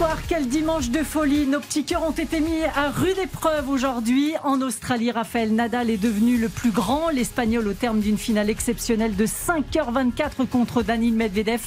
Bonsoir, quel dimanche de folie. Nos petits cœurs ont été mis à rude épreuve aujourd'hui. En Australie, Raphaël Nadal est devenu le plus grand. L'Espagnol, au terme d'une finale exceptionnelle de 5h24 contre Danil Medvedev,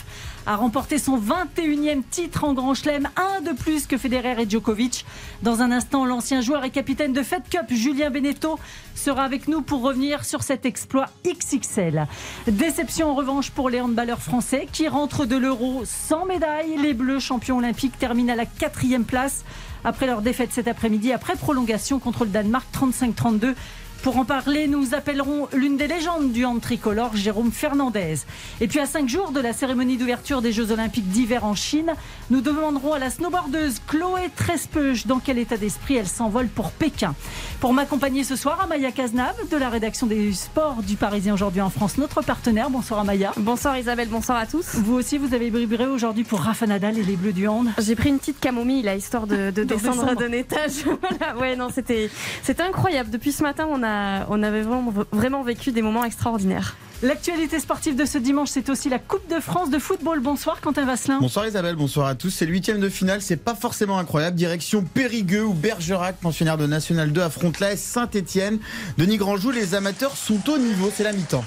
a remporté son 21e titre en Grand Chelem, un de plus que Federer et Djokovic. Dans un instant, l'ancien joueur et capitaine de Fed Cup, Julien Beneteau, sera avec nous pour revenir sur cet exploit XXL. Déception en revanche pour les handballeurs français qui rentrent de l'Euro sans médaille. Les Bleus, champions olympiques, terminent à la quatrième place après leur défaite cet après-midi, après prolongation contre le Danemark 35-32. Pour en parler, nous appellerons l'une des légendes du hand tricolore, Jérôme Fernandez. Et puis à cinq jours de la cérémonie d'ouverture des Jeux Olympiques d'hiver en Chine, nous demanderons à la snowboardeuse Chloé Trespeuch dans quel état d'esprit elle s'envole pour Pékin. Pour m'accompagner ce soir, Amaya Cazenave de la rédaction des sports du Parisien aujourd'hui en France, notre partenaire. Bonsoir Amaya. Bonsoir Isabelle, bonsoir à tous. Vous aussi, vous avez vibré aujourd'hui pour Rafa Nadal et les Bleus du Hand. J'ai pris une petite camomille là, histoire de, de descendre, descendre. d'un étage. voilà. Ouais, non, c'était c'était incroyable. Depuis ce matin, on a on avait vraiment, vraiment vécu des moments extraordinaires. L'actualité sportive de ce dimanche, c'est aussi la Coupe de France de football. Bonsoir Quentin Vasselin. Bonsoir Isabelle, bonsoir à tous. C'est le huitième de finale, c'est pas forcément incroyable. Direction Périgueux où Bergerac, pensionnaire de National 2, affronte l'AS Saint-Etienne. Denis Grandjou, les amateurs sont au niveau, c'est la mi-temps.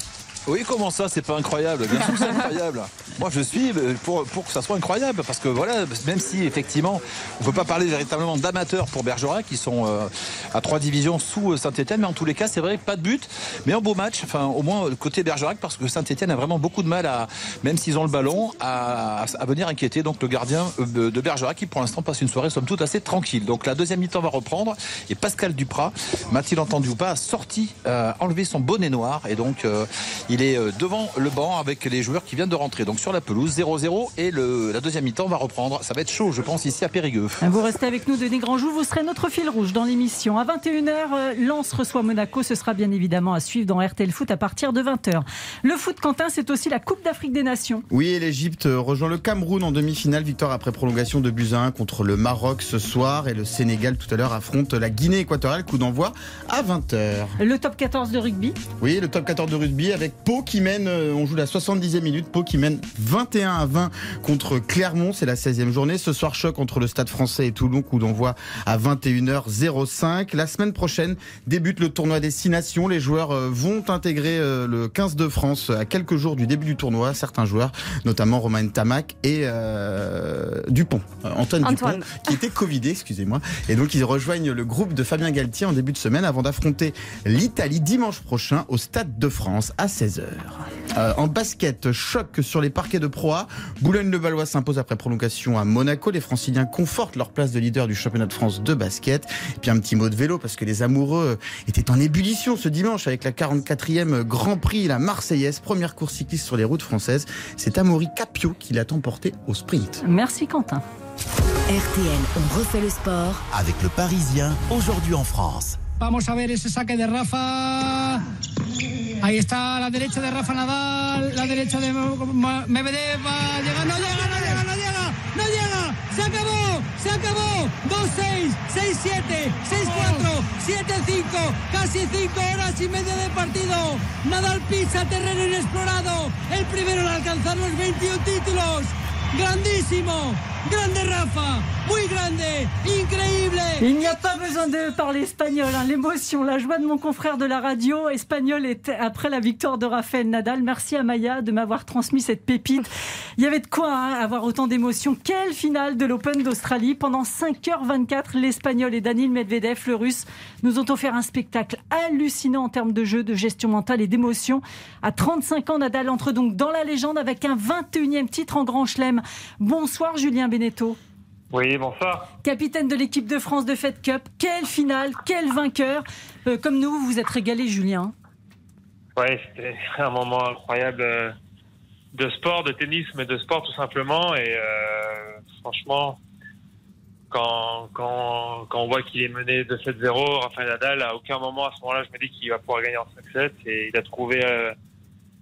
Oui, comment ça, c'est pas incroyable? Bien sûr c'est incroyable. Moi, je suis pour, pour que ça soit incroyable, parce que voilà, même si effectivement, on peut pas parler véritablement d'amateurs pour Bergerac, qui sont euh, à trois divisions sous Saint-Etienne, mais en tous les cas, c'est vrai, pas de but, mais un beau match, enfin, au moins côté Bergerac, parce que Saint-Etienne a vraiment beaucoup de mal à, même s'ils ont le ballon, à, venir inquiéter donc le gardien euh, de Bergerac, qui pour l'instant passe une soirée somme toute assez tranquille. Donc la deuxième mi-temps va reprendre, et Pascal Duprat, m'a-t-il entendu ou pas, a sorti, euh, enlevé son bonnet noir, et donc euh, il est euh, devant le banc avec les joueurs qui viennent de rentrer. Donc sur la pelouse, 0-0 et le, la deuxième mi-temps va reprendre. Ça va être chaud, je pense, ici à Périgueux. Vous restez avec nous, Denis Grandjou. Vous serez notre fil rouge dans l'émission. À 21h, Lens reçoit Monaco. Ce sera bien évidemment à suivre dans RTL Foot à partir de 20h. Le foot, Quentin, c'est aussi la Coupe d'Afrique des Nations. Oui, et l'Égypte rejoint le Cameroun en demi-finale. Victoire après prolongation de buts à 1 contre le Maroc ce soir. Et le Sénégal tout à l'heure affronte la Guinée équatoriale. Coup d'envoi à 20h. Le top 14 de rugby. Oui, le top 14 de rugby avec Pau qui mène, euh, on joue la 70e minute, Pau qui mène 21 à 20 contre Clermont, c'est la 16e journée. Ce soir, choc entre le Stade français et Toulon, coup d'envoi à 21h05. La semaine prochaine débute le tournoi Destination. Les joueurs euh, vont intégrer euh, le 15 de France à quelques jours du début du tournoi. Certains joueurs, notamment Romain Tamac et euh, Dupont, Antoine, Antoine. Dupont, qui était Covidé, excusez-moi. Et donc ils rejoignent le groupe de Fabien Galtier en début de semaine avant d'affronter l'Italie dimanche prochain au Stade de France à 16h. Euh, en basket, choc sur les parquets de Pro A. Boulogne-le-Valois s'impose après prolongation à Monaco. Les Franciliens confortent leur place de leader du championnat de France de basket. Et puis un petit mot de vélo parce que les amoureux étaient en ébullition ce dimanche avec la 44e Grand Prix, la Marseillaise, première course cycliste sur les routes françaises. C'est Amaury Capio qui l'a emporté au sprint. Merci Quentin. RTL, on refait le sport. Avec le Parisien, aujourd'hui en France. Vamos a ver ese saque de Rafa. Ahí está la derecha de Rafa Nadal, la derecha de Medvedev. va, Llega, no llega, no llega, no llega, no llega. Se acabó, se acabó. 2-6, 6-7, 6-4, 7-5, casi 5 horas y media de partido. Nadal pisa terreno inexplorado. El primero en alcanzar los 21 títulos. Grandísimo, grande Rafa, Il n'y a pas besoin de parler espagnol. hein. L'émotion, la joie de mon confrère de la radio espagnol est après la victoire de Rafael Nadal. Merci à Maya de m'avoir transmis cette pépite. Il y avait de quoi hein, avoir autant d'émotions. Quelle finale de l'Open d'Australie Pendant 5h24, l'Espagnol et Danil Medvedev, le Russe, nous ont offert un spectacle hallucinant en termes de jeu, de gestion mentale et d'émotion. À 35 ans, Nadal entre donc dans la légende avec un 21e titre en Grand Chelem. Bonsoir Julien Beneteau. Oui, bonsoir. Capitaine de l'équipe de France de Fed Cup, quelle finale, quel vainqueur. Euh, comme nous, vous vous êtes régalé, Julien. Ouais, c'était un moment incroyable euh, de sport, de tennis, mais de sport tout simplement. Et euh, franchement, quand, quand, quand on voit qu'il est mené de 7-0, Rafael Nadal, à aucun moment à ce moment-là, je me dis qu'il va pouvoir gagner en 5-7. Et il a trouvé euh,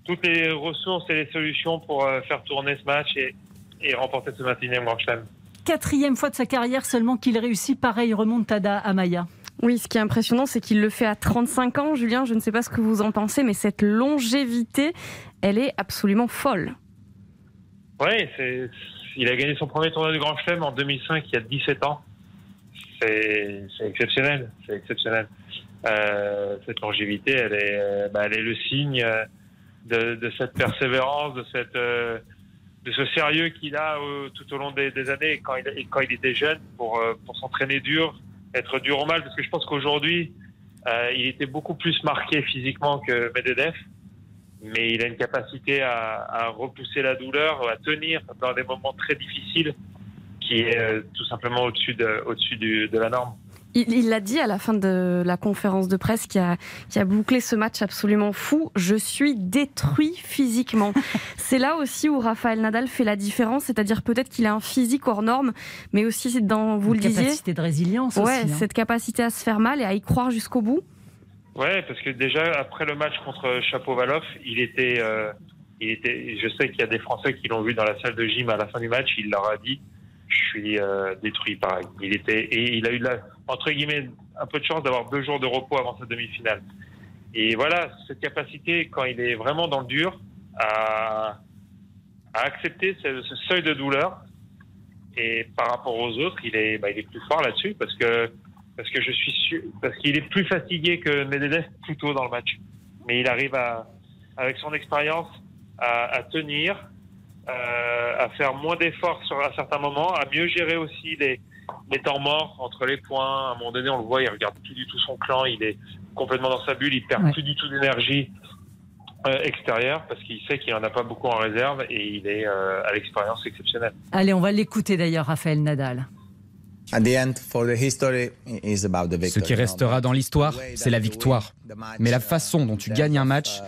toutes les ressources et les solutions pour faire tourner ce match et, et remporter ce 21e Grand Chelem. Quatrième fois de sa carrière seulement qu'il réussit pareil remontada à Maya. Oui, ce qui est impressionnant, c'est qu'il le fait à 35 ans. Julien, je ne sais pas ce que vous en pensez, mais cette longévité, elle est absolument folle. Oui, il a gagné son premier tournoi du Grand Chelem en 2005, il y a 17 ans. C'est, exceptionnel, c'est exceptionnel. Euh, cette longévité, elle est, euh, bah, elle est le signe euh, de, de cette persévérance, de cette, euh, de ce sérieux qu'il a euh, tout au long des, des années quand il, quand il était jeune pour, euh, pour s'entraîner dur, être dur au mal, parce que je pense qu'aujourd'hui, euh, il était beaucoup plus marqué physiquement que Medvedev, mais il a une capacité à, à repousser la douleur, à tenir dans des moments très difficiles, qui est euh, tout simplement au-dessus de, au-dessus de la norme. Il l'a dit à la fin de la conférence de presse qui a, qui a bouclé ce match absolument fou. Je suis détruit physiquement. c'est là aussi où Rafael Nadal fait la différence, c'est-à-dire peut-être qu'il a un physique hors norme, mais aussi dans, vous Une le disiez, capacité de résilience ouais, aussi. hein. cette capacité à se faire mal et à y croire jusqu'au bout. Ouais, parce que déjà après le match contre Chapovalov, il était, euh, il était. Je sais qu'il y a des Français qui l'ont vu dans la salle de gym à la fin du match. Il leur a dit, je suis euh, détruit, pareil. Il était et il a eu entre guillemets un peu de chance d'avoir deux jours de repos avant sa demi-finale. Et voilà cette capacité quand il est vraiment dans le dur à, accepter ce, seuil de douleur. Et par rapport aux autres, il est, bah, il est plus fort là-dessus parce que parce que je suis parce qu'il est plus fatigué que Medvedev plus tôt dans le match. Mais il arrive avec son expérience, à, tenir, à faire moins d'efforts sur à certains moments, à mieux gérer aussi les, les temps morts entre les points. À un moment donné, on le voit, il regarde plus du tout son clan, il est complètement dans sa bulle, il perd Ouais. plus du tout d'énergie euh, extérieure parce qu'il sait qu'il en a pas beaucoup en réserve et il est euh, à l'expérience exceptionnelle. Allez, on va l'écouter d'ailleurs, Raphaël Nadal. Ce qui restera dans l'histoire, c'est la victoire. Mais la façon dont tu gagnes un match,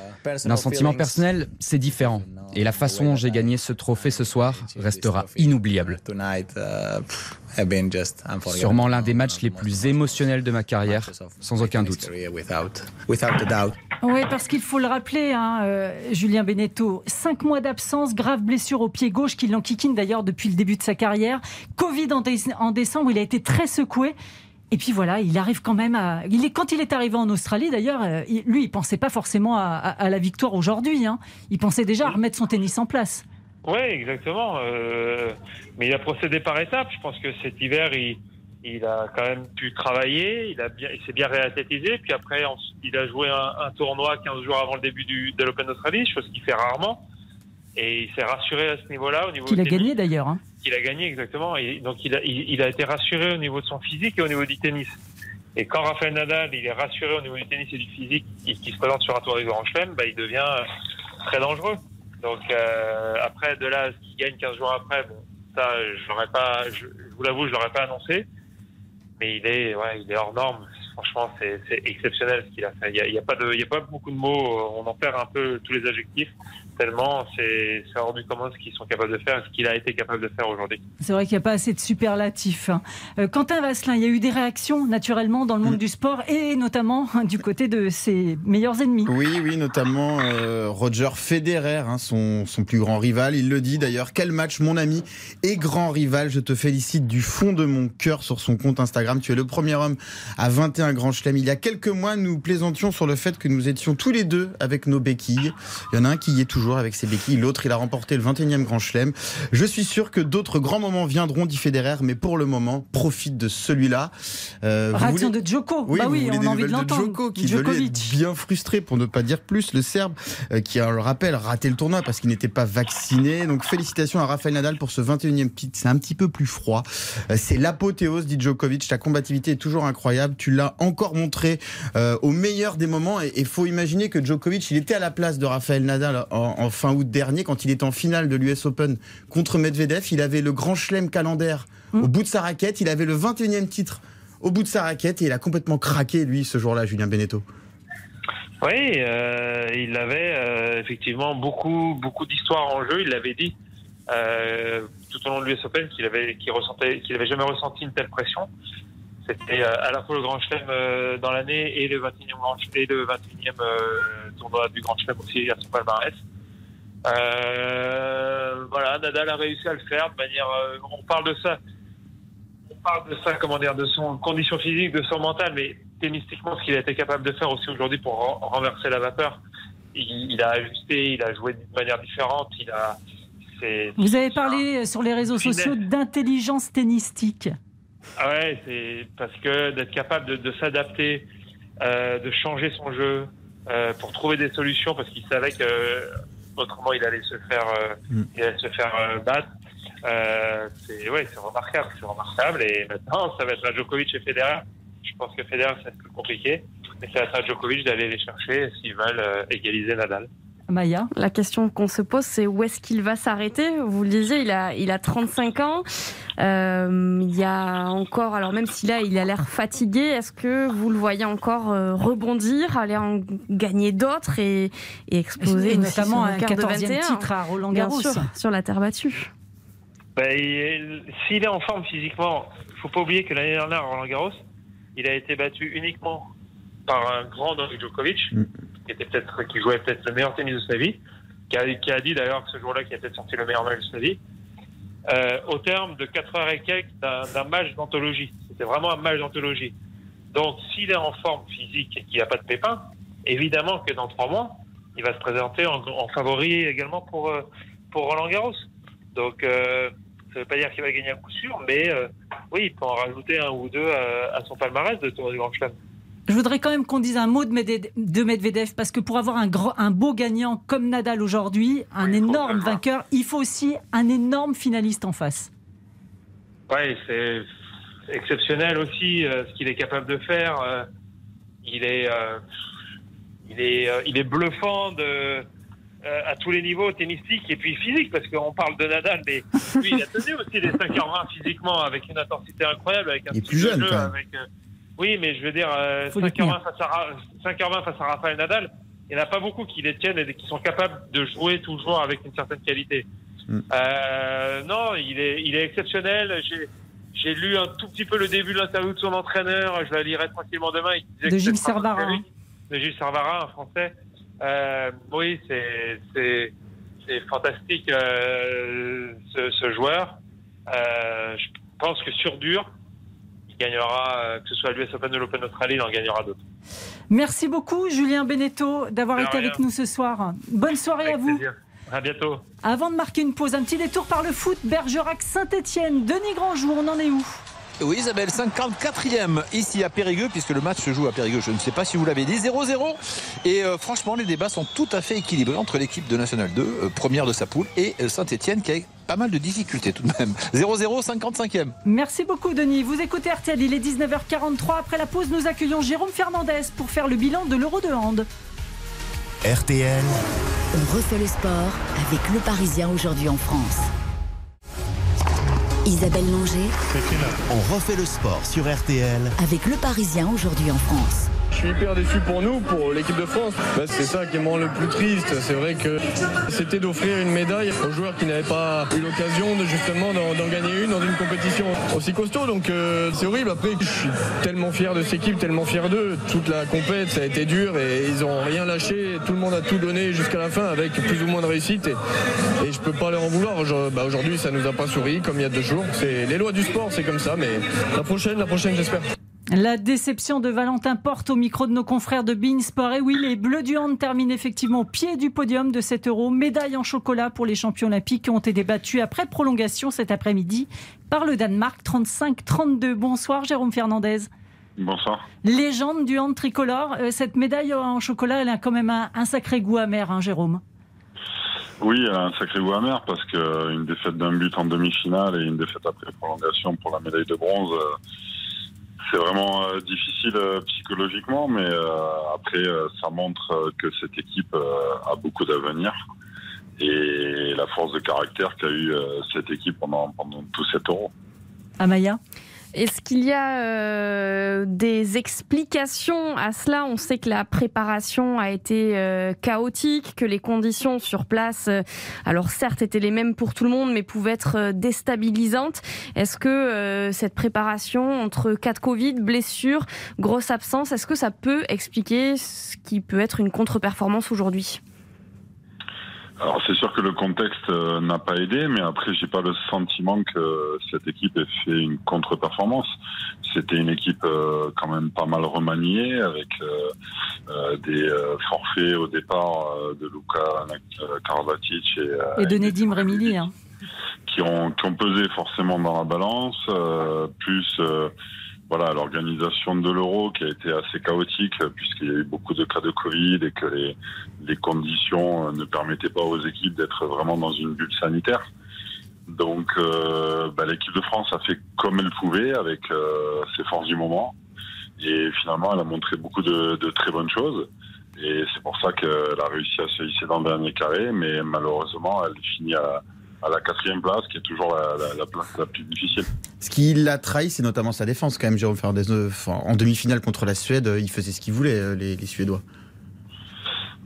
d'un sentiment personnel, c'est différent. Et la façon dont j'ai gagné ce trophée ce soir restera inoubliable. Sûrement l'un des matchs les plus émotionnels de ma carrière, sans aucun doute. Oui, parce qu'il faut le rappeler, hein, euh, Julien Beneteau, cinq mois d'absence, grave blessure au pied gauche qui l'enquiquine d'ailleurs depuis le début de sa carrière. Covid en, dé- en décembre, il a été très secoué. Et puis voilà, il arrive quand même à. Il est, quand il est arrivé en Australie, d'ailleurs, euh, il- lui, il pensait pas forcément à, à- à la victoire aujourd'hui. hein. Il pensait déjà à remettre son tennis en place. Oui, exactement. Euh, mais il a procédé par étapes. Je pense que cet hiver, il, il a quand même pu travailler, il, a bien, il s'est bien réathlétisé. Puis après, on- il a joué un, un tournoi 15 jours avant le début du, de l'Open d'Australie, chose qu'il fait rarement. Et il s'est rassuré à ce niveau-là, au niveau Qu'il a gagné d'ailleurs. hein. Qu'il a gagné exactement. Et donc il a, été rassuré au niveau de son physique et au niveau du tennis. Et quand Rafael Nadal il est rassuré au niveau du tennis et du physique et qu'il se présente sur un tour du Grand Chelem, bah, il devient euh, très dangereux. Donc euh, après de là, qu'il gagne 15 jours après, bon, ça je l'aurais pas, je, vous l'avoue, je l'aurais pas annoncé. Mais il est, ouais, il est hors norme. Franchement, c'est exceptionnel ce qu'il a fait. Il y a, a pas beaucoup de mots. On en perd un peu tous les adjectifs tellement c'est hors du commun ce qu'ils sont capables de faire, ce qu'il a été capable de faire aujourd'hui. C'est vrai qu'il n'y a pas assez de superlatifs. hein. Euh, Quentin Vasselin, il y a eu des réactions naturellement dans le monde du sport et notamment du côté de ses meilleurs ennemis. Oui, oui, notamment euh, Roger Federer, hein, son, son plus grand rival. Il le dit d'ailleurs. Quel match, mon ami et grand rival. Je te félicite du fond de mon cœur sur son compte Instagram. Tu es le premier homme à 21 grands chelems. Il y a quelques mois, nous plaisantions sur le fait que nous étions tous les deux avec nos béquilles. Il y en a un qui y est toujours avec ses béquilles. L'autre, il a remporté le 21e grand chelem. Je suis sûr que d'autres grands moments viendront, dit Federer, mais pour le moment, profite de celui-là. Euh, Réaction voulez- de Djoko. oui, bah oui, on a envie de l'entendre. Djoko, qui Djokovic. être bien frustré, pour ne pas dire plus, le Serbe, euh, qui on le rappelle, raté le tournoi parce qu'il n'était pas vacciné. Donc félicitations à Rafael Nadal pour ce 21e titre. C'est un petit peu plus froid. Euh, C'est l'apothéose, dit Djokovic. Ta combativité est toujours incroyable. Tu l'as encore montré euh, au meilleur des moments. Et il faut imaginer que Djokovic, il était à la place de Rafael Nadal en, en fin août dernier, quand il était en finale de l'US Open contre Medvedev. Il avait le grand chelem calendaire au bout de sa raquette. Il avait le 21e titre au bout de sa raquette et il a complètement craqué, lui, ce jour-là, Julien Beneteau. Oui, euh, il avait euh, effectivement beaucoup, beaucoup d'histoires en jeu. Il l'avait dit euh, tout au long de l'US Open qu'il avait, qu'il ressentait, qu'il avait jamais ressenti une telle pression. C'était à la fois le Grand Chelem dans l'année et le 21e Grand Chelem, et le 21e euh, tournoi du Grand Chelem aussi à son palmarès. Euh, voilà, Nadal a réussi à le faire de manière. euh, on parle de ça. parle de ça, comment dire, de son condition physique, de son mental, mais tennistiquement, ce qu'il a été capable de faire aussi aujourd'hui pour renverser la vapeur, il, a ajusté, il a joué d'une manière différente, il a. Vous avez parlé sur les réseaux sociaux d'intelligence tennistique. Ah ouais, c'est parce que d'être capable de, s'adapter, euh, de changer son jeu euh, pour trouver des solutions, parce qu'il savait que autrement il allait se faire, euh, mm. il allait se faire battre. c'est ouais, c'est remarquable, c'est remarquable. Et maintenant, ça va être à Djokovic et Federer. Je pense que Federer c'est plus compliqué, mais ça va être à Djokovic d'aller les chercher s'ils veulent égaliser Nadal. Maya La question qu'on se pose, c'est où est-ce qu'il va s'arrêter? Vous le disiez, il a, il a 35 ans. Euh, il y a encore, alors même si là il a l'air fatigué, est-ce que vous le voyez encore euh, rebondir, aller en gagner d'autres et, et exploser notamment un 14e titre à Roland Garros. sur la terre battue. Ben, S'il est en forme physiquement, il faut pas oublier que l'année dernière à Roland Garros, il a été battu uniquement par un grand Novak Djokovic. Mm. qui était peut-être qui jouait peut-être le meilleur tennis de sa vie, qui a, qui a dit d'ailleurs que ce jour-là qu'il a peut-être sorti le meilleur match de sa vie, euh, au terme de 4 heures et quelques d'un match d'anthologie. C'était vraiment un match d'anthologie. Donc s'il est en forme physique et qu'il n'y a pas de pépin, évidemment que dans trois mois, il va se présenter en, favori également pour, euh, pour Roland Garros. Donc euh, ça ne veut pas dire qu'il va gagner à coup sûr, mais euh, oui, il peut en rajouter un ou deux à, à son palmarès de Tour du Grand Chelem. Je voudrais quand même qu'on dise un mot de Medvedev, parce que pour avoir un, un beau gagnant comme Nadal aujourd'hui, un énorme vainqueur, il faut aussi un énorme finaliste en face. Oui, c'est exceptionnel aussi euh, ce qu'il est capable de faire. Euh, il est, euh, il est, il est bluffant de, à tous les niveaux, tennistiques et puis physique, parce qu'on parle de Nadal, mais lui, il a tenu aussi les 5h20 physiquement avec une intensité incroyable, avec un il est plus jeune, jeu, avec, oui, mais je veux dire, 5h20 face, à, face à Rafael Nadal, il n'y en a pas beaucoup qui les tiennent et qui sont capables de jouer toujours avec une certaine qualité. Mm. Euh, non, il est, il est exceptionnel. J'ai lu un tout petit peu le début de l'interview de son entraîneur. Je la lirai tranquillement demain. Il de Gilles Servara. De Gilles Servara, un français. Euh, oui, c'est fantastique euh, ce, ce, joueur. Euh, je pense que sur dur, gagnera, euh, que ce soit l'US Open ou l'Open Australie, il en gagnera d'autres. Merci beaucoup, Julien Beneteau, d'avoir été avec nous ce soir. Bonne soirée à vous. À bientôt. Avant de marquer une pause, un petit détour par le foot. Bergerac Saint-Etienne, Denis Grandjour, on en est où? Oui Isabelle, 54e ici à Périgueux, puisque le match se joue à Périgueux. Je ne sais pas si vous l'avez dit, 0-0. Et euh, franchement, les débats sont tout à fait équilibrés entre l'équipe de National 2, euh, première de sa poule, et Saint-Etienne qui a pas mal de difficultés tout de même. 0-0, 55e. Merci beaucoup Denis. Vous écoutez RTL, il est 19h43. Après la pause, nous accueillons Jérôme Fernandez pour faire le bilan de l'Euro de hand. RTL. On refait le sport avec le Parisien aujourd'hui en France. Isabelle Langer. On refait le sport sur RTL. Avec le Parisien aujourd'hui en France. Je suis hyper déçu pour nous, pour l'équipe de France. Bah, c'est ça qui me le plus triste. C'est vrai que c'était d'offrir une médaille aux joueurs qui n'avaient pas eu l'occasion de justement d'en gagner une dans une compétition aussi costaud. Donc euh, c'est horrible. Après, je suis tellement fier de cette équipe, tellement fier d'eux. Toute la compète, ça a été dur et ils n'ont rien lâché. Tout le monde a tout donné jusqu'à la fin avec plus ou moins de réussite. Et, et je peux pas leur en vouloir. Bah, aujourd'hui, ça nous a pas souri comme il y a deux jours. C'est les lois du sport, c'est comme ça. Mais la prochaine, la prochaine, j'espère. La déception de Valentin Porte au micro de nos confrères de Bein Sport. Et oui, les Bleus du Hand terminent effectivement au pied du podium de cet euro. Médaille en chocolat pour les champions olympiques qui ont été battus après prolongation cet après-midi par le Danemark 35-32. Bonsoir Jérôme Fernandez. Bonsoir. Légende du hand tricolore. Euh, cette médaille en chocolat, elle a quand même un, sacré goût amer, hein, Jérôme. Oui, un sacré goût amer parce qu'une défaite d'un but en demi-finale et une défaite après prolongation pour la médaille de bronze. C'est vraiment euh, difficile euh, psychologiquement, mais euh, après, ça montre que cette équipe a beaucoup d'avenir et la force de caractère qu'a eu cette équipe pendant, pendant tout cet euro. Amaya? Est-ce qu'il y a euh, des explications à cela? On sait que la préparation a été euh, chaotique, que les conditions sur place, euh, alors certes étaient les mêmes pour tout le monde, mais pouvaient être déstabilisantes. Est-ce que cette préparation entre cas de Covid, blessures, grosse absence, est-ce que ça peut expliquer ce qui peut être une contre-performance aujourd'hui? Alors c'est sûr que le contexte euh, n'a pas aidé, mais après j'ai pas le sentiment que cette équipe ait fait une contre-performance. C'était une équipe euh, quand même pas mal remaniée avec euh, des forfaits au départ de Luca Karvatic et, et de Nedim Remili. Hein. Qui ont, qui ont pesé forcément dans la balance, plus voilà l'organisation de l'euro qui a été assez chaotique puisqu'il y a eu beaucoup de cas de Covid et que les, les conditions ne permettaient pas aux équipes d'être vraiment dans une bulle sanitaire. Donc euh, bah, l'équipe de France a fait comme elle pouvait avec euh, ses forces du moment et finalement elle a montré beaucoup de, de très bonnes choses. Et c'est pour ça qu'elle a réussi à se hisser dans le dernier carré, mais malheureusement, elle finit à, à la quatrième place, qui est toujours la, place la plus difficile. Ce qui l'a trahi, c'est notamment sa défense, quand même, Jérôme Fernandez. En demi-finale contre la Suède, il faisait ce qu'il voulait, euh, les, Suédois.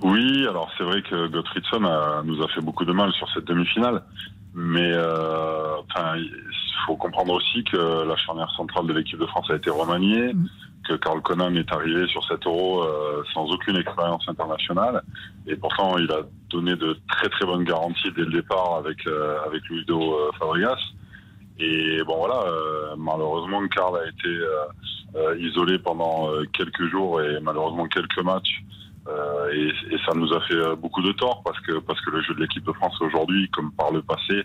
Oui, alors c'est vrai que Gottfriedson nous a fait beaucoup de mal sur cette demi-finale. Mais euh, il faut comprendre aussi que la charnière centrale de l'équipe de France a été remaniée. Mm que Karl Conan est arrivé sur cet euro euh, sans aucune expérience internationale. Et pourtant, il a donné de très très bonnes garanties dès le départ avec, euh, avec Luido euh, Fabregas. Et bon voilà, malheureusement, Karl a été isolé pendant quelques jours et malheureusement quelques matchs. Et, et, ça nous a fait beaucoup de tort parce que parce que le jeu de l'équipe de France aujourd'hui, comme par le passé,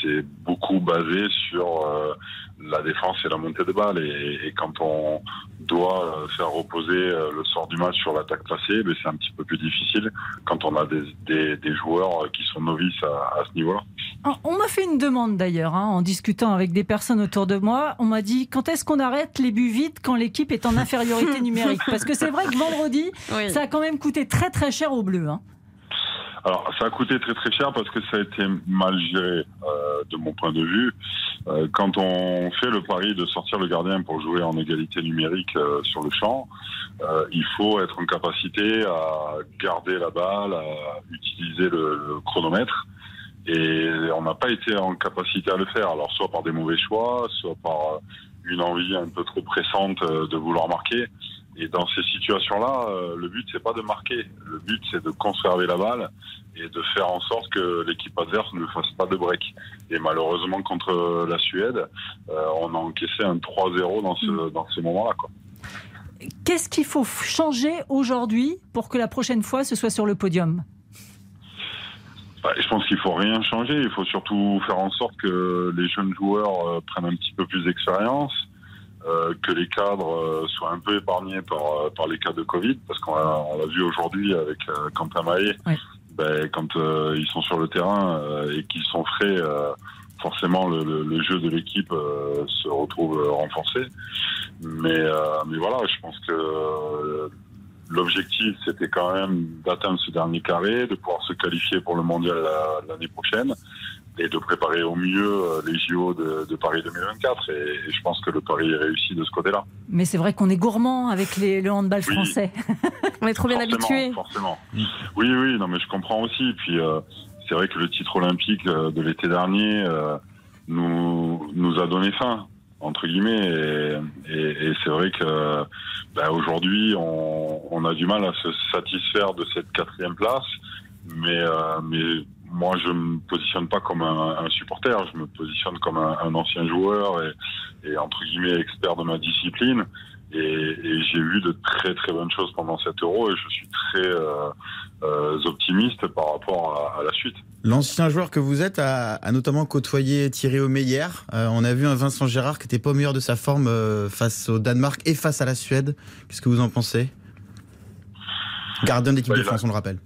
c'est beaucoup basé sur la défense et la montée de balles. Et, quand on doit euh, faire reposer euh, le sort du match sur l'attaque placée, mais c'est un petit peu plus difficile quand on a des, des, joueurs euh, qui sont novices à, ce niveau-là. On m'a fait une demande d'ailleurs, hein, en discutant avec des personnes autour de moi. On m'a dit quand est-ce qu'on arrête les buts vides quand l'équipe est en infériorité numérique? Parce que c'est vrai que vendredi, ça a quand même coûté très très cher aux Bleus. Hein. Alors, ça a coûté très très cher parce que ça a été mal géré euh, de mon point de vue. Euh, quand on fait le pari de sortir le gardien pour jouer en égalité numérique euh, sur le champ, il faut être en capacité à garder la balle, à utiliser le, chronomètre. Et on n'a pas été en capacité à le faire. Alors, soit par des mauvais choix, soit par une envie un peu trop pressante de vouloir marquer. Et dans ces situations-là, euh, le but c'est pas de marquer, le but c'est de conserver la balle et de faire en sorte que l'équipe adverse ne fasse pas de break. Et malheureusement contre la Suède, euh, on a encaissé un 3-0 dans ce mm. dans ces moments-là. Qu'est-ce qu'il faut changer aujourd'hui pour que la prochaine fois ce soit sur le podium? Bah, je pense qu'il faut rien changer. Il faut surtout faire en sorte que les jeunes joueurs euh, prennent un petit peu plus d'expérience, euh, que les cadres euh, soient un peu épargnés par, euh, par les cas de Covid, parce qu'on l'a vu aujourd'hui avec Quentin Maé, ben, quand ils sont sur le terrain et qu'ils sont frais, forcément le, le, jeu de l'équipe se retrouve renforcé. Mais, mais voilà, je pense que l'objectif c'était quand même d'atteindre ce dernier carré, de pouvoir se qualifier pour le mondial l'année prochaine et de préparer au mieux euh, les JO de, Paris 2024. Et, je pense que le Paris est réussi de ce côté-là. Mais c'est vrai qu'on est gourmand avec les, le handball français. On est trop bien habitués. Forcément. Oui, oui, non, mais je comprends aussi. Puis euh, c'est vrai que le titre olympique euh, de l'été dernier nous, nous a donné faim entre guillemets et, c'est vrai que ben, aujourd'hui on, on, a du mal à se satisfaire de cette quatrième place mais mais moi, je me positionne pas comme un, supporter, je me positionne comme un, ancien joueur et, entre guillemets expert de ma discipline. Et, j'ai vu de très très bonnes choses pendant cet euro et je suis très euh, euh, optimiste par rapport à, la suite. L'ancien joueur que vous êtes a, notamment côtoyé Thierry Omeyer. Euh, on a vu un Vincent Gérard qui n'était pas au meilleur de sa forme face au Danemark et face à la Suède. Qu'est-ce que vous en pensez? Gardien d'équipe de France, on le rappelle.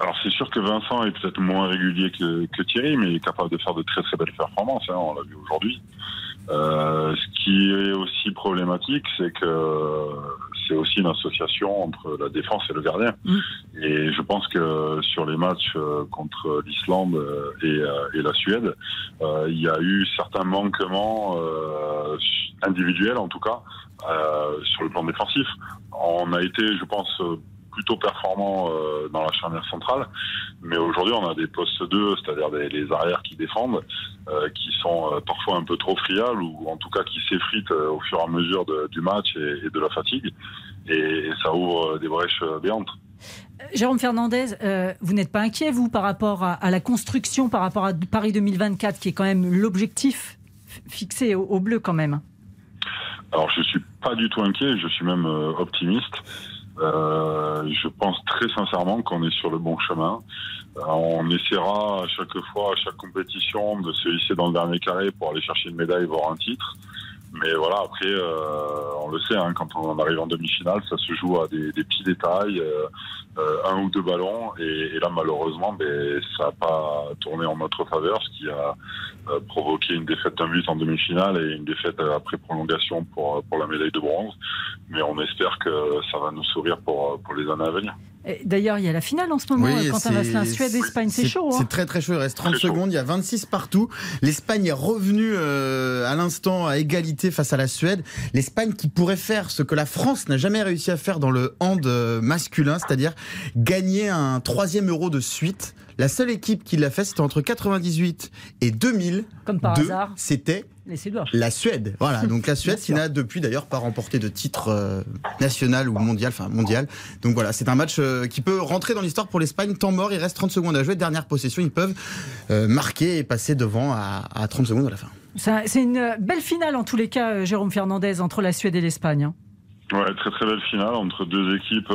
Alors c'est sûr que Vincent est peut-être moins régulier que, Thierry, mais il est capable de faire de très très belles performances, hein, on l'a vu aujourd'hui. Euh, ce qui est aussi problématique, c'est que c'est aussi une association entre la défense et le gardien. Mm. Et je pense que sur les matchs euh, contre l'Islande euh, et, la Suède, il y a eu certains manquements individuels, en tout cas, sur le plan défensif. On a été, je pense, plutôt performant euh, dans la charnière centrale. Mais aujourd'hui, on a des postes 2, c'est-à-dire les arrières qui défendent, euh, qui sont euh, parfois un peu trop friables ou en tout cas qui s'effritent au fur et à mesure du match et, de la fatigue. Et, ça ouvre des brèches béantes. Jérôme Fernandez, euh, vous n'êtes pas inquiet, vous, par rapport à, la construction, par rapport à Paris 2024, qui est quand même l'objectif fixé au, bleu quand même? Alors, je ne suis pas du tout inquiet, je suis même euh, optimiste. Euh, je pense très sincèrement qu'on est sur le bon chemin. on essaiera à chaque fois, à chaque compétition, de se hisser dans le dernier carré pour aller chercher une médaille, voire un titre. Mais voilà, après, euh, on le sait, hein, quand on arrive en demi-finale, ça se joue à des, petits détails, euh, euh, un ou deux ballons. Et, là, malheureusement, ben, ça n'a pas tourné en notre faveur, ce qui a provoqué une défaite d'un but en demi-finale et une défaite après prolongation pour, pour la médaille de bronze. Mais on espère que ça va nous sourire pour, pour les années à venir. D'ailleurs, il y a la finale en ce moment. Oui, Quentin Vasselin, Suède-Espagne, c'est chaud. Hein. c'est très très chaud. Il reste 30 secondes. Il y a 26 partout. L'Espagne est revenue euh, à l'instant à égalité face à la Suède. L'Espagne qui pourrait faire ce que la France n'a jamais réussi à faire dans le hand euh, masculin, c'est-à-dire gagner un troisième euro de suite. La seule équipe qui l'a fait, c'était entre 98 et 2000. Comme par hasard. C'était la Suède. Voilà, donc la Suède qui n'a depuis d'ailleurs pas remporté de titre euh, national ou mondial, enfin mondial. Donc voilà, c'est un match euh, qui peut rentrer dans l'histoire pour l'Espagne. Temps mort, il reste 30 secondes à jouer. Dernière possession, ils peuvent euh, marquer et passer devant à, à 30 secondes à la fin. C'est une belle finale en tous les cas, Jérôme Fernandez, entre la Suède et l'Espagne. Hein. Ouais, très très belle finale entre deux équipes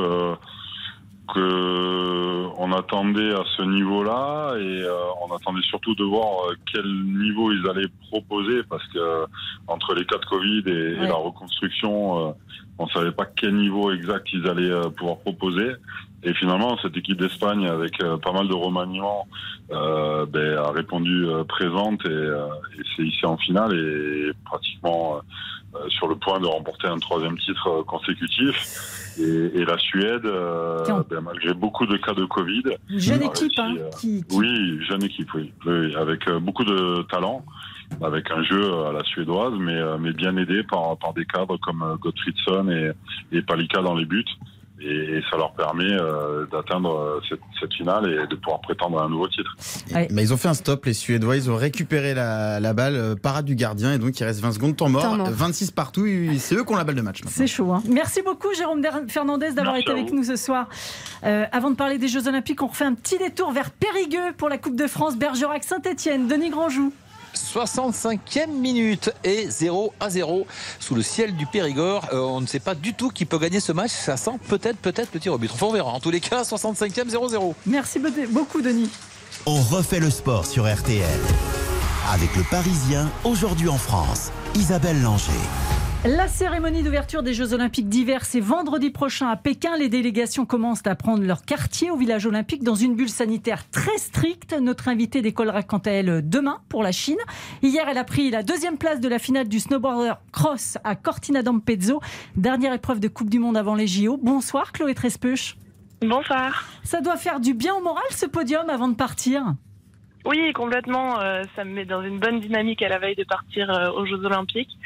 qu'on attendait à ce niveau-là et euh, on attendait surtout de voir euh, quel niveau ils allaient proposer parce que euh, entre les cas de Covid et, la reconstruction, on savait pas quel niveau exact ils allaient pouvoir proposer. Et finalement, cette équipe d'Espagne, avec pas mal de remaniements, ben, a répondu présente et, et s'est ici en finale et pratiquement sur le point de remporter un troisième titre consécutif. Et, la Suède, euh, ben, malgré beaucoup de cas de Covid. Jeune équipe, hein, Oui, jeune équipe, oui. avec euh, beaucoup de talent, avec un jeu à la suédoise, mais, euh, mais bien aidé par, par des cadres comme Gottfriedson et, et Palika dans les buts et, ça leur permet euh, d'atteindre euh, cette, finale et de pouvoir prétendre à un nouveau titre. Mais ils ont fait un stop, les Suédois, ils ont récupéré la, la balle, euh, parade du gardien, et donc il reste 20 secondes, temps mort, 26 partout, c'est eux qui ont la balle de match. C'est chaud. Hein. Merci beaucoup Jérôme Fernandez d'avoir été avec nous ce soir. avant de parler des Jeux Olympiques, on refait un petit détour vers Périgueux pour la Coupe de France, Bergerac-Saint-Etienne, Denis Grandjou. 65e minute et 0 à 0 sous le ciel du Périgord. Euh, on ne sait pas du tout qui peut gagner ce match. Ça sent peut-être peut-être le tir au but. Enfin, on verra. En tous les cas, 65e 0-0. Merci beaucoup, Denis. On refait le sport sur RTL avec le Parisien aujourd'hui en France. Isabelle Langer. La cérémonie d'ouverture des Jeux Olympiques d'hiver, c'est vendredi prochain à Pékin. Les délégations commencent à prendre leur quartier au village olympique dans une bulle sanitaire très stricte. Notre invitée décollera quant à elle demain pour la Chine. Hier, elle a pris la deuxième place de la finale du snowboarder cross à Cortina d'Ampezzo. Dernière épreuve de Coupe du Monde avant les JO. Bonsoir Chloé Trespeuch. Bonsoir. Ça doit faire du bien au moral ce podium avant de partir oui, complètement. Euh, ça me met dans une bonne dynamique à la veille de partir euh, aux Jeux Olympiques.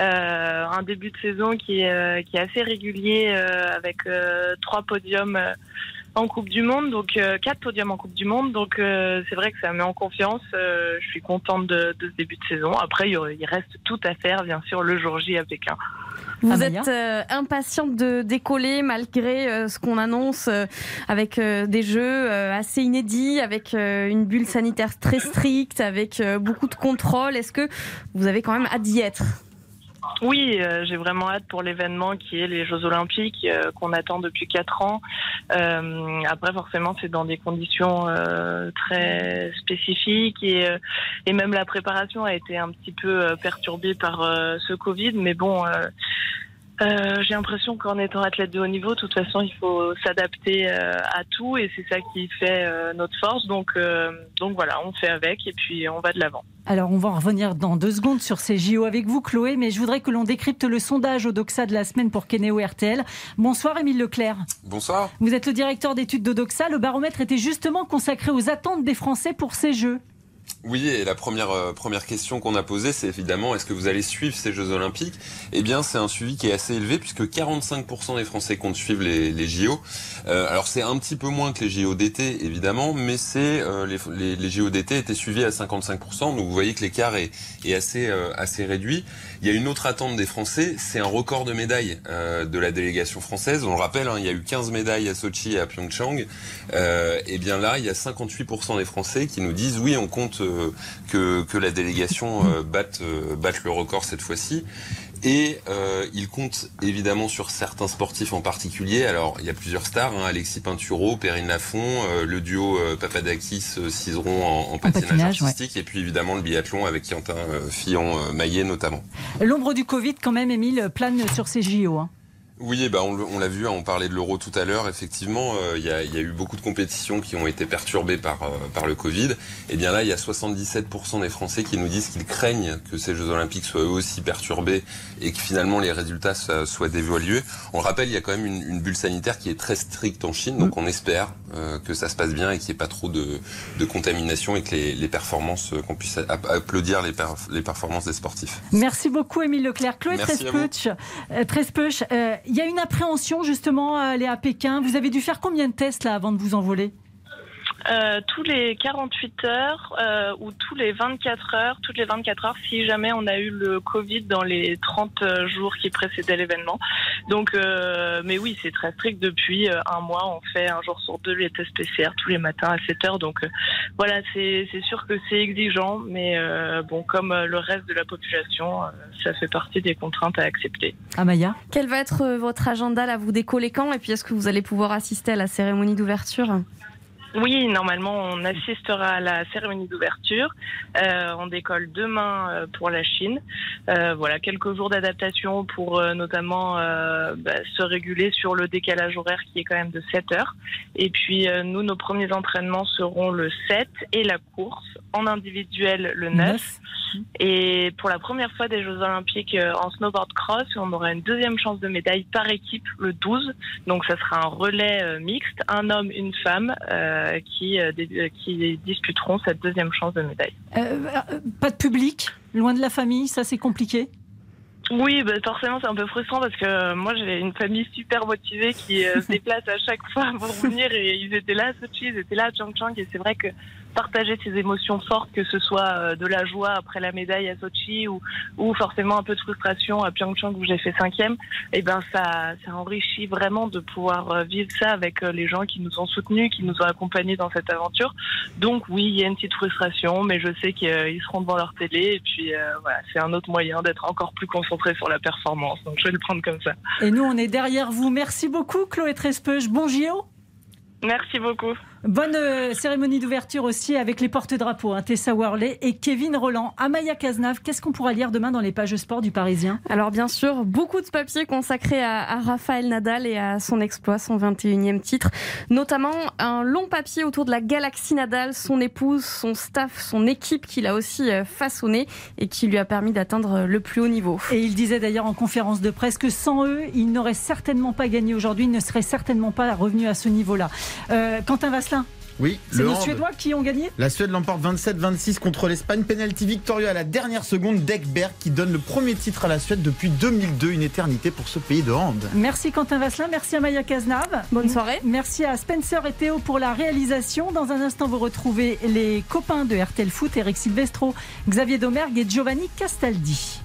Euh, un début de saison qui est, qui est assez régulier avec trois podiums en Coupe du Monde, donc quatre podiums en Coupe du Monde. Donc c'est vrai que ça me met en confiance. je suis contente de, de, ce début de saison. Après, il reste tout à faire, bien sûr, le jour J à Pékin. Vous êtes euh, impatiente de décoller malgré euh, ce qu'on annonce euh, avec des jeux assez inédits, avec une bulle sanitaire très stricte, avec beaucoup de contrôle. Est-ce que vous avez quand même hâte d'y être? Oui, j'ai vraiment hâte pour l'événement qui est les Jeux Olympiques qu'on attend depuis quatre ans. après, forcément, c'est dans des conditions très spécifiques et, et même la préparation a été un petit peu perturbée par ce Covid. Mais bon, euh, j'ai l'impression qu'en étant athlète de haut niveau, de toute façon, il faut s'adapter euh, à tout et c'est ça qui fait euh, notre force. Donc, donc voilà, on fait avec et puis on va de l'avant. Alors, on va revenir dans deux secondes sur ces JO avec vous, Chloé, mais je voudrais que l'on décrypte le sondage Odoxa de la semaine pour Kenéo RTL. Bonsoir, Émile Leclerc. Bonsoir. Vous êtes le directeur d'études d'Odoxa. Le baromètre était justement consacré aux attentes des Français pour ces Jeux. Oui, et la première euh, première question qu'on a posée, c'est évidemment est-ce que vous allez suivre ces Jeux Olympiques? Eh bien, c'est un suivi qui est assez élevé puisque 45% des Français comptent suivre les, les JO. Euh, alors c'est un petit peu moins que les JO d'été, évidemment, mais c'est euh, les, les, JO d'été étaient suivis à 55%, donc vous voyez que l'écart est, est assez assez réduit. Il y a une autre attente des Français, c'est un record de médailles de la délégation française. On le rappelle, hein, il y a eu 15 médailles à Sochi et à Pyeongchang. et bien là, il y a 58% des Français qui nous disent oui, on compte que, que la délégation euh, batte, euh, batte le record cette fois-ci. Et euh, il compte évidemment sur certains sportifs en particulier. Alors il y a plusieurs stars, hein, Alexis Pinturo, Perrine Lafont, euh, le duo euh, Papadakis-Cizeron en, en, patinage, artistique, et puis évidemment le biathlon avec Quentin Fillon-Maillet notamment. L'ombre du Covid quand même, Émile, plane sur ces JO. Hein. Oui, bah on, l'a vu, hein, on parlait de l'euro tout à l'heure. Effectivement, euh, il y, a, eu beaucoup de compétitions qui ont été perturbées par, euh, par le Covid. Et eh bien là, il y a 77% des Français qui nous disent qu'ils craignent que ces Jeux Olympiques soient eux aussi perturbés et que finalement les résultats soient, dévoilés. On le rappelle, il y a quand même une, bulle sanitaire qui est très stricte en Chine, donc on espère euh, que ça se passe bien et qu'il n'y ait pas trop de, de contamination et que les, performances, qu'on puisse applaudir les, les performances des sportifs. Merci beaucoup, Émile Leclerc. Chloé Trespeuch, y a une appréhension justement à aller à Pékin. Vous avez dû faire combien de tests là avant de vous envoler? Euh, tous les 48 heures euh, ou tous les 24 heures, toutes les 24 heures, si jamais on a eu le Covid dans les 30 jours qui précédaient l'événement. Donc, euh, mais oui, c'est très strict depuis un mois. On fait un jour sur deux les tests PCR tous les matins à 7 heures. Donc, voilà, c'est sûr que c'est exigeant, mais bon, comme le reste de la population, ça fait partie des contraintes à accepter. Amaya, quel va être votre agenda là? Vous décollez quand? Et puis, est-ce que vous allez pouvoir assister à la cérémonie d'ouverture? Oui, normalement, on assistera à la cérémonie d'ouverture. Euh, on décolle demain euh, pour la Chine. Euh, voilà, quelques jours d'adaptation pour notamment bah, se réguler sur le décalage horaire qui est quand même de 7 heures. Et puis, nous, nos premiers entraînements seront le 7 et la course en individuel le 9. Et pour la première fois des Jeux Olympiques en snowboard cross, on aura une deuxième chance de médaille par équipe le 12. Donc, ça sera un relais mixte, un homme, une femme. Euh, qui, euh, euh, qui disputeront cette deuxième chance de médaille. pas de public, loin de la famille, ça c'est compliqué? Oui, bah, forcément, c'est un peu frustrant parce que moi, j'ai une famille super motivée qui se déplace à chaque fois pour venir et ils étaient là à Sochi, ils étaient là à Changchang et c'est vrai que partager ces émotions fortes, que ce soit euh, de la joie après la médaille à Sochi ou, ou forcément un peu de frustration à Pyeongchang où j'ai fait cinquième, et eh ben ça, ça enrichit vraiment de pouvoir euh, vivre ça avec euh, les gens qui nous ont soutenus, qui nous ont accompagnés dans cette aventure. Donc oui, il y a une petite frustration, mais je sais qu'ils seront devant leur télé et puis voilà, c'est un autre moyen d'être encore plus concentré sur la performance. Donc je vais le prendre comme ça. Et nous, on est derrière vous. Merci beaucoup, Chloé Trespeuch. Bon JO. Merci beaucoup. Bonne euh, cérémonie d'ouverture aussi avec les porte-drapeaux, hein, Tessa Worley et Kevin Roland. Amaya Cazenave, qu'est-ce qu'on pourra lire demain dans les pages sport du Parisien? Alors bien sûr, beaucoup de papiers consacrés à, à Raphaël Nadal et à son exploit, son 21e titre. Notamment un long papier autour de la galaxie Nadal, son épouse, son staff, son équipe qu'il a aussi euh, façonné et qui lui a permis d'atteindre le plus haut niveau. Et il disait d'ailleurs en conférence de presse que sans eux, il n'aurait certainement pas gagné aujourd'hui, il ne serait certainement pas revenu à ce niveau-là. Euh, Quentin Oui, c'est nos Suédois qui ont gagné La Suède l'emporte 27-26 contre l'Espagne. Penalty victorieux à la dernière seconde d'Ekberg qui donne le premier titre à la Suède depuis 2002, une éternité pour ce pays de hand. Merci Quentin Vasselin, merci à Maya Cazenave. Bonne soirée. Merci à Spencer et Théo pour la réalisation. Dans un instant, vous retrouvez les copains de RTL Foot, Eric Silvestro, Xavier Domergue et Giovanni Castaldi.